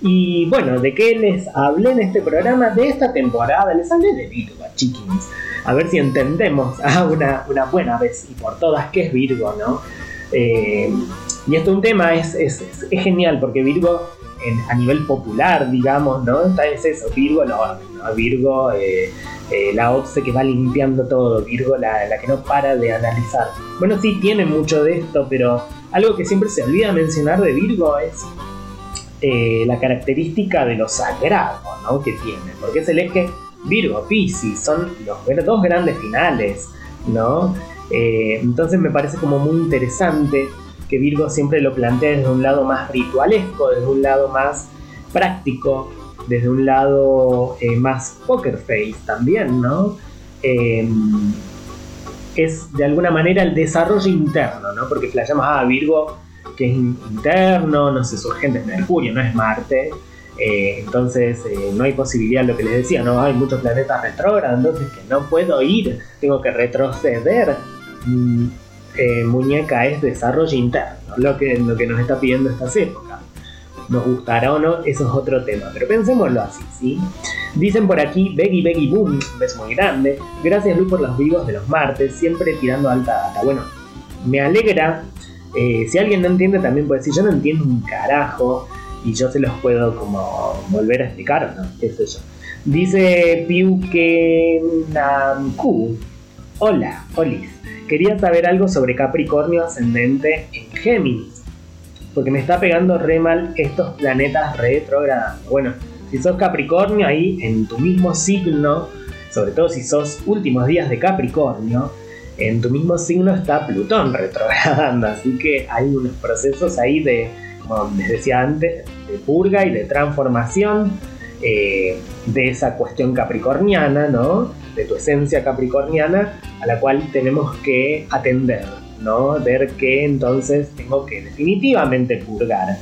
Y bueno, ¿de qué les hablé en este programa? De esta temporada, les hablé de Virgo, chiquins. A ver si entendemos a una, una buena vez y por todas qué es Virgo, ¿no? Eh, y esto es un tema, es, es, es genial porque Virgo a nivel popular, digamos, ¿no? Es eso, Virgo la orden, ¿no? Virgo eh, eh, la OPSE que va limpiando todo, Virgo la, la, que no para de analizar. Bueno, sí, tiene mucho de esto, pero algo que siempre se olvida mencionar de Virgo es eh, la característica de lo sagrado, ¿no? Que tiene, porque es el eje Virgo-Pisces, son los dos grandes finales, ¿no? entonces me parece como muy interesante que Virgo siempre lo plantea desde un lado más ritualesco, desde un lado más práctico, desde un lado eh, más poker face también, ¿no? Em, es de alguna manera el desarrollo interno, ¿no? Porque la llamas a ah, Virgo, que es interno, no sé, su gente es Mercurio, no es Marte. Eh, entonces eh, no hay posibilidad, lo que les decía, no hay muchos planetas retrógrados, entonces que no puedo ir, tengo que retroceder. Mm, eh, muñeca es desarrollo interno, lo que, lo que nos está pidiendo estas épocas. Nos gustará o no, eso es otro tema, pero pensémoslo así, ¿sí? Dicen por aquí, Beggy Beggy Boom, un beso muy grande. Gracias Luis por los vivos de los martes, siempre tirando alta data. Bueno, me alegra. Eh, si alguien no entiende, también puede decir, yo no entiendo un carajo y yo se los puedo como volver a explicar, ¿no? ¿Qué sé yo? Dice Piuke Namku. Hola, Olis quería saber algo sobre Capricornio ascendente en Géminis. Porque me está pegando re mal estos planetas retrógrados. Bueno, si sos Capricornio ahí en tu mismo signo, sobre todo si sos últimos días de Capricornio, en tu mismo signo está Plutón retrogradando. Así que hay unos procesos ahí de, como les decía antes, de purga y de transformación eh, de esa cuestión capricorniana, ¿no? De tu esencia capricorniana a la cual tenemos que atender, ¿no? Ver que entonces tengo que definitivamente purgar.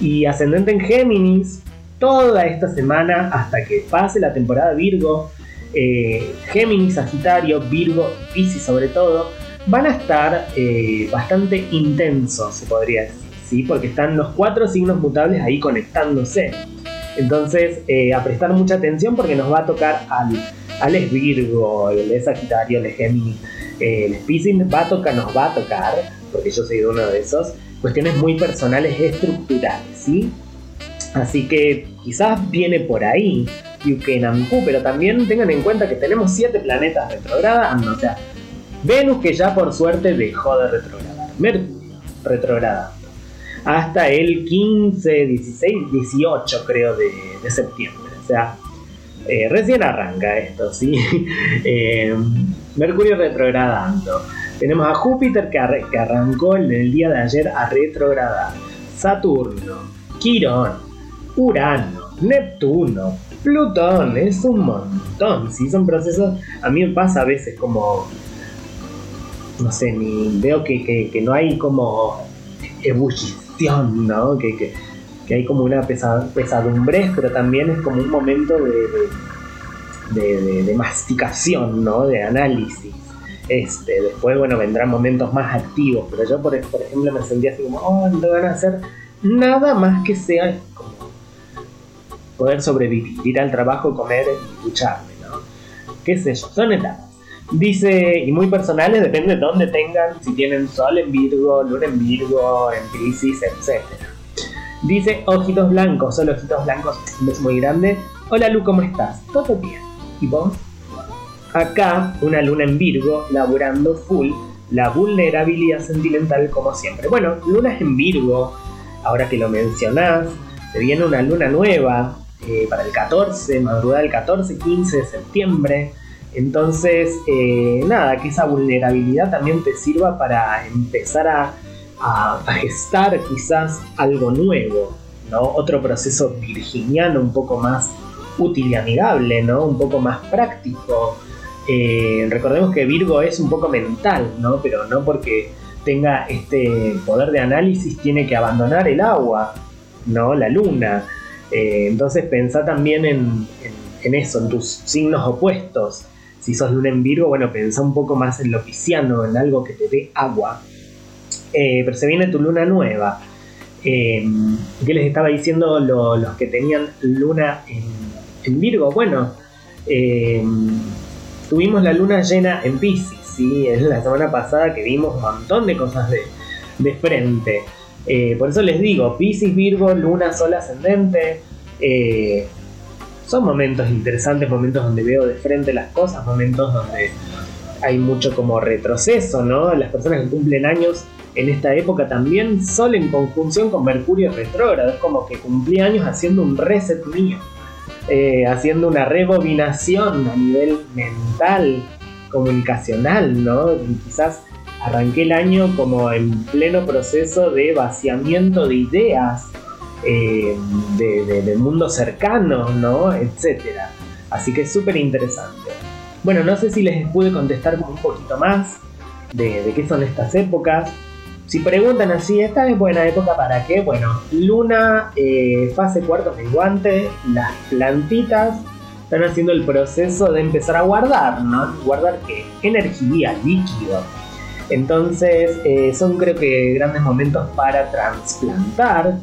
Y ascendente en Géminis, toda esta semana hasta que pase la temporada Virgo, eh, Géminis, Sagitario, Virgo, Piscis sobre todo, van a estar eh, bastante intensos, se podría decir, ¿sí? porque están los cuatro signos mutables ahí conectándose. Entonces, eh, a prestar mucha atención porque nos va a tocar al, al Virgo, el Sagitario, el Géminis, el Piscis, va a tocar, nos va a tocar, porque yo soy uno de esos, cuestiones muy personales estructurales, ¿sí? Así que quizás viene por ahí Yukenamku, pero también tengan en cuenta que tenemos siete planetas retrogradando, o sea, Venus que ya por suerte dejó de retrogradar, Mercurio retrogradando, hasta el 15, 16, 18 creo de, septiembre, o sea, eh, recién arranca esto, ¿sí? Eh, Mercurio retrogradando. Tenemos a Júpiter que, que arrancó en el día de ayer a retrogradar. Saturno, Quirón, Urano, Neptuno, Plutón, es un montón. Si son procesos, a mí me pasa a veces como, no sé, ni veo que, no hay como ebullición, ¿no? Que, hay como una pesadumbre, pero también es como un momento de, de, masticación, ¿no? De análisis. Este, después, bueno, vendrán momentos más activos, pero yo, por, por ejemplo, me sentía así como, oh, no van a hacer nada más que sea como poder sobrevivir, ir al trabajo, comer y ducharme, ¿no? ¿Qué sé yo? Son etapas. Dice, y muy personales, depende de dónde tengan, si tienen Sol en Virgo, Luna en Virgo, en Pisces, etc. Dice, ojitos blancos, solo ojitos blancos, un beso muy grande. Hola Lu, ¿cómo estás? Todo bien. ¿Y vos? Acá, una luna en Virgo, laburando full, la vulnerabilidad sentimental como siempre. Bueno, lunas en Virgo, ahora que lo mencionás, se viene una luna nueva eh, para el 14, madrugada del 14, 15 de septiembre. Entonces, eh, nada, que esa vulnerabilidad también te sirva para empezar a, gestar quizás algo nuevo, ¿no? Otro proceso virginiano un poco más útil y amigable, ¿no? Un poco más práctico. Eh, recordemos que Virgo es un poco mental, ¿no? Pero no porque tenga este poder de análisis tiene que abandonar el agua, ¿no? La luna. Eh, entonces pensá también en, eso, en tus signos opuestos. Si sos luna en Virgo, bueno, pensá un poco más en lo pisciano, en algo que te dé agua. Eh, pero se viene tu luna nueva. Eh, ¿Qué les estaba diciendo los que tenían luna en, Virgo? Bueno, tuvimos la luna llena en Pisces, ¿sí? Es la semana pasada que vimos un montón de cosas de, de frente. Eh, por eso les digo, Pisces, Virgo, Luna, Sol ascendente. Eh, son momentos interesantes, momentos donde veo de frente las cosas, momentos donde hay mucho como retroceso, ¿no? Las personas que cumplen años en esta época también, Sol en conjunción con Mercurio retrógrado, es como que cumplí años haciendo un reset mío, eh, haciendo una rebobinación a nivel mental, comunicacional, ¿no? quizás arranqué el año como en pleno proceso de vaciamiento de ideas, eh, de, mundo cercano, ¿no? Etcétera. Así que es súper interesante. Bueno, no sé si les pude contestar un poquito más de, qué son estas épocas. Si preguntan así, ¿esta es buena época para qué? Bueno, luna, eh, fase cuarto menguante, las plantitas están haciendo el proceso de empezar a guardar, ¿no? ¿Guardar qué? Energía, líquido. Entonces, eh, son creo que grandes momentos para trasplantar,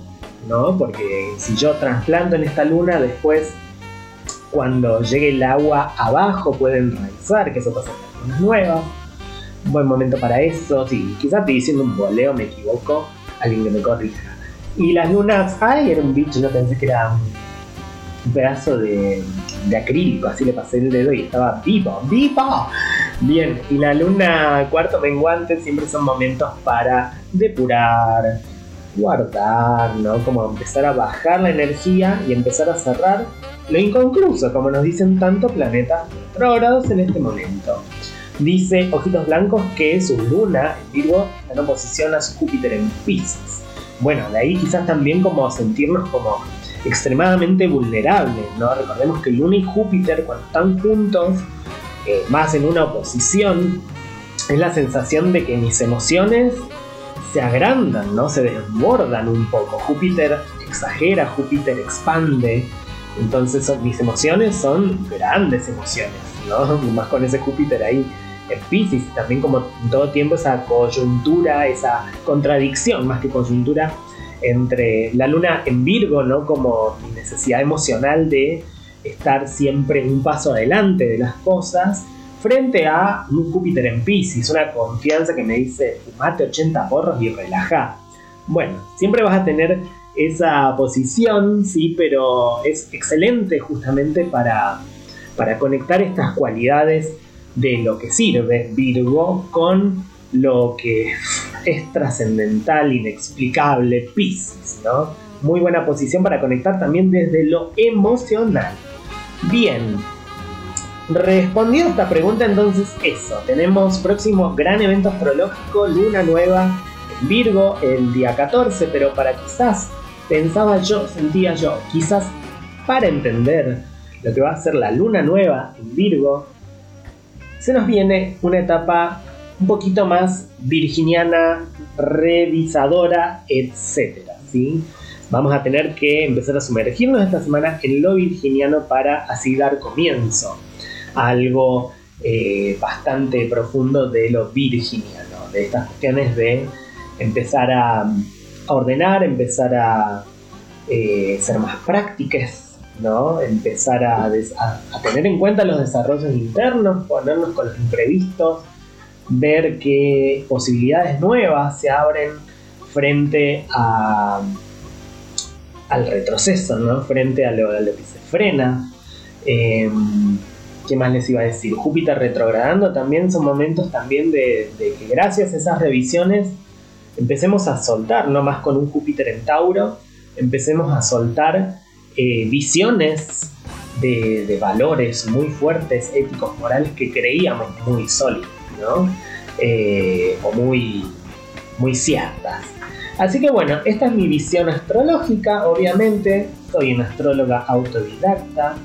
¿no? Porque si yo trasplanto en esta luna, después, cuando llegue el agua abajo, pueden realizar, que eso pasa en lunas nuevas. Buen momento para eso. Sí, quizás estoy diciendo un boleo, me equivoco. Alguien que me corrija. Y las lunas, ay, era un bicho, no pensé que era un pedazo de, de acrílico, así le pasé el dedo y estaba vivo, vivo. Bien, y la luna cuarto menguante siempre son momentos para depurar, guardar, ¿no? Como empezar a bajar la energía y empezar a cerrar lo inconcluso, como nos dicen tanto planetas retrógrados en este momento. Dice Ojitos Blancos que su luna en Virgo está en oposición a su Júpiter en Pisces. Bueno, de ahí quizás también como sentirnos como extremadamente vulnerables, ¿no? Recordemos que Luna y Júpiter cuando están juntos eh, más en una oposición, es la sensación de que mis emociones se agrandan, ¿no? Se desbordan un poco. Júpiter exagera, Júpiter expande. Entonces mis emociones son grandes emociones, ¿no? más con ese Júpiter ahí en Pisces, también como en todo tiempo esa coyuntura, esa contradicción más que coyuntura entre la luna en Virgo, ¿no? Como mi necesidad emocional de estar siempre un paso adelante de las cosas, frente a un Júpiter en Pisces, una confianza que me dice, fumate 80 porros y relaja. Bueno, siempre vas a tener esa posición, sí, pero es excelente justamente para, para conectar estas cualidades de lo que sirve Virgo con lo que es trascendental, inexplicable, Pisces, ¿no? Muy buena posición para conectar también desde lo emocional. Bien, respondiendo a esta pregunta, entonces eso, tenemos próximo gran evento astrológico, luna nueva en Virgo, el día 14, pero para quizás, pensaba yo, sentía yo, quizás para entender lo que va a ser la luna nueva en Virgo, se nos viene una etapa un poquito más virginiana, revisadora, etc. ¿sí? Vamos a tener que empezar a sumergirnos esta semana en lo virginiano para así dar comienzo algo eh, bastante profundo de lo virginiano, de estas cuestiones de empezar a, ordenar, empezar a eh, ser más prácticas ¿no? Empezar a, tener en cuenta los desarrollos internos, ponernos con los imprevistos, ver qué posibilidades nuevas se abren frente a, al retroceso, ¿no? Frente a lo, que se frena. Em, ¿Qué más les iba a decir? Júpiter retrogradando también son momentos también de, que gracias a esas revisiones empecemos a soltar, no más con un Júpiter en Tauro, empecemos a soltar eh, visiones de, valores muy fuertes, éticos, morales que creíamos muy sólidos, ¿no? Eh, o muy, muy ciertas. Así que bueno, esta es mi visión astrológica, obviamente, soy una astróloga autodidacta,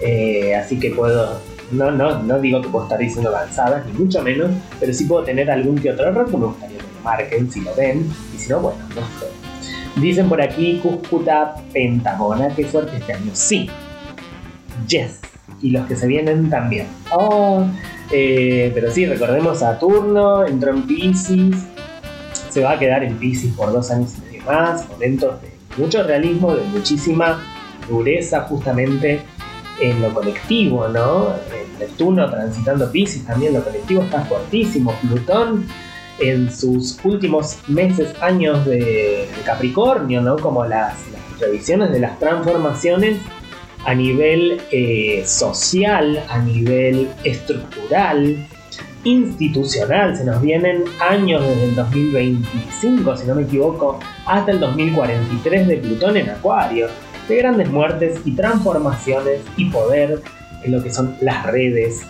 eh, así que puedo, no, no, no digo que puedo estar diciendo avanzadas, ni mucho menos, pero sí puedo tener algún que otro error, me gustaría que lo marquen si lo ven, y si no, bueno, no sé. Dicen por aquí Cúcuta Pentagona, qué fuerte este año. Sí. Yes. Y los que se vienen también. Oh. Eh, pero sí, recordemos Saturno, entró en Pisces. Se va a quedar en Pisces por dos años y medio más. Momentos de mucho realismo, de muchísima dureza justamente en lo colectivo, ¿no? Neptuno transitando Pisces también, lo colectivo está fuertísimo. Plutón en sus últimos meses, años de, Capricornio, ¿no? Como las, revisiones de las transformaciones a nivel eh, social, a nivel estructural, institucional. Se nos vienen años desde el 2025, si no me equivoco, hasta el 2043 de Plutón en Acuario, de grandes muertes y transformaciones y poder en lo que son las redes,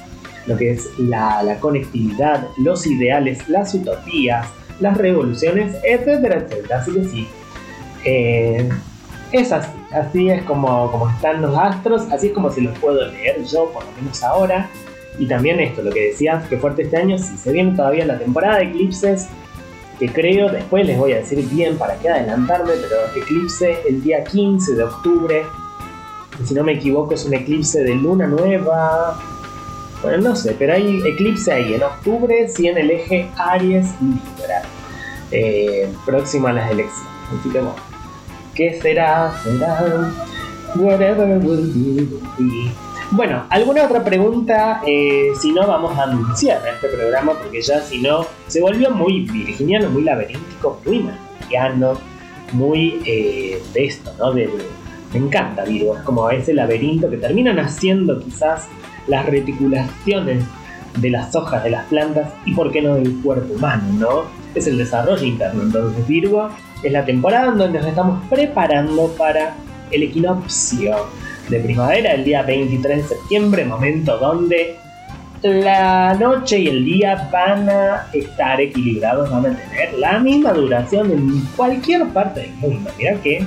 lo que es la, conectividad, los ideales, las utopías, las revoluciones, etcétera, etcétera. Así que sí, eh, es así, así es como, como están los astros, así es como se los puedo leer yo, por lo menos ahora. Y también esto, lo que decías, que fuerte este año, si se viene todavía la temporada de eclipses, que creo, después les voy a decir bien para qué adelantarme, pero eclipse el día 15 de octubre, si no me equivoco es un eclipse de luna nueva, bueno, no sé, pero hay eclipse ahí en octubre, sí en el eje Aries Libra, eh, próximo a las elecciones. Así que bueno, ¿qué será? Será. Whatever will be, Bueno, ¿alguna otra pregunta? Eh, si no, vamos a anunciar este programa porque ya si no, se volvió muy virginiano, muy laberíntico, muy marciano, muy eh, de esto, ¿no? me encanta Virgo, es como ese laberinto que termina naciendo quizás las reticulaciones de las hojas de las plantas y por qué no del cuerpo humano, ¿no? Es el desarrollo interno. Entonces Virgo es la temporada donde nos estamos preparando para el equinoccio de primavera, el día 23 de septiembre, momento donde la noche y el día van a estar equilibrados, van a tener la misma duración en cualquier parte del mundo. Mira qué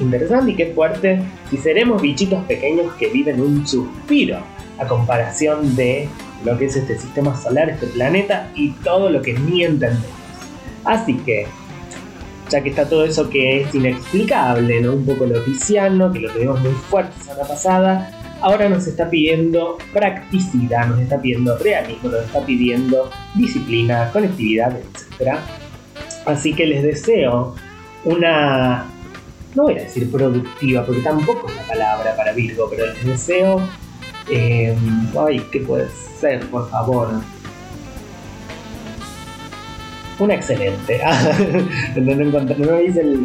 interesante y qué fuerte si seremos bichitos pequeños que viven un suspiro a comparación de lo que es este sistema solar, este planeta y todo lo que ni entendemos. Así que, ya que está todo eso que es inexplicable, ¿no? Un poco lo que lo tuvimos muy fuerte la semana pasada, ahora nos está pidiendo practicidad, nos está pidiendo realismo, nos está pidiendo disciplina, conectividad, etc. Así que les deseo una, no voy a decir productiva, porque tampoco es la palabra para Virgo, pero les deseo, eh, ay, ¿qué puede ser, por favor? Una excelente. no, no, no, el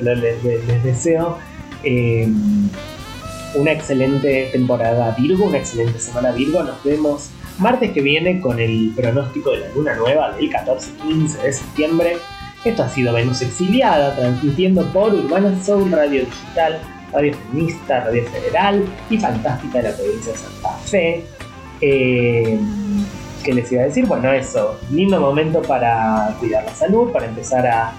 les, les, deseo eh, una excelente temporada Virgo, una excelente semana Virgo. Nos vemos martes que viene con el pronóstico de la luna nueva del 14-15 de septiembre. Esto ha sido Venus Exiliada, transmitiendo por Urbana Soul Radio Digital, Radio Feminista, Radio Federal y Fantástica de la provincia de Santa Fe. Eh, ¿Qué les iba a decir? Bueno, eso, lindo momento para cuidar la salud, para empezar a,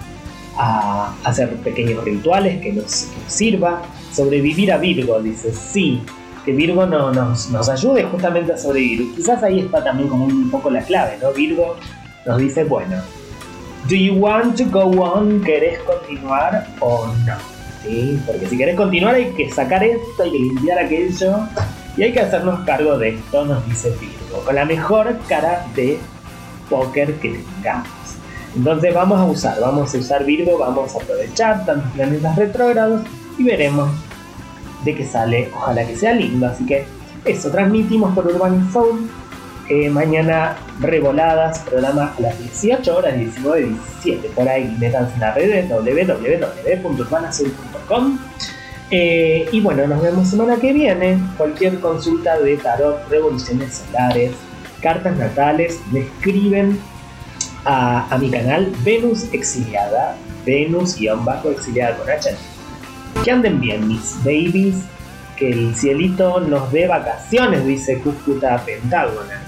hacer pequeños rituales que nos, que sirva sobrevivir a Virgo, dice, sí, que Virgo no, nos, nos ayude justamente a sobrevivir. Quizás ahí está también como un poco la clave, ¿no? Virgo nos dice, bueno, ¿do you want to go on? ¿Querés continuar o no? ¿Sí? Porque si querés continuar hay que sacar esto, hay que limpiar aquello y hay que hacernos cargo de esto, nos dice Virgo, con la mejor cara de póker que tengamos. Entonces vamos a usar, vamos a usar Virgo, vamos a aprovechar tantos planetas retrógrados y veremos de qué sale. Ojalá que sea lindo. Así que eso, transmitimos por Urban. Eh, mañana Revoladas, programa a las 18 horas, 19, 17. Por ahí métanse en la red www.urbanasoul.com. Eh, y bueno, nos vemos semana que viene. Cualquier consulta de tarot, revoluciones solares, cartas natales, me escriben a, mi canal Venus Exiliada, Venus-exiliada con H que anden bien, mis babies. Que el cielito nos dé vacaciones, dice Cúcuta Pentágona.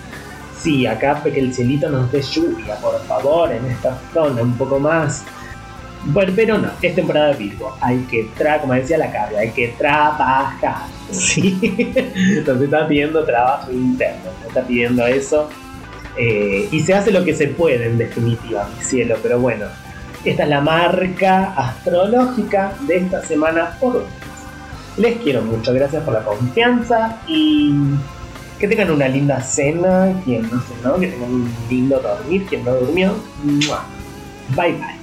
Sí, acá que el cielito nos dé lluvia, por favor, en esta zona un poco más. Bueno, pero no, es temporada de Virgo. Hay que, tra como decía la cabra, hay que trabajar. Sí, nos está pidiendo trabajo interno, nos está pidiendo eso. Eh, y se hace lo que se puede, en definitiva, mi cielo, pero bueno, esta es la marca astrológica de esta semana por Les quiero mucho, gracias por la confianza y que tengan una linda cena, quien no cenó, que tengan un lindo dormir, quien no durmió. Bye bye.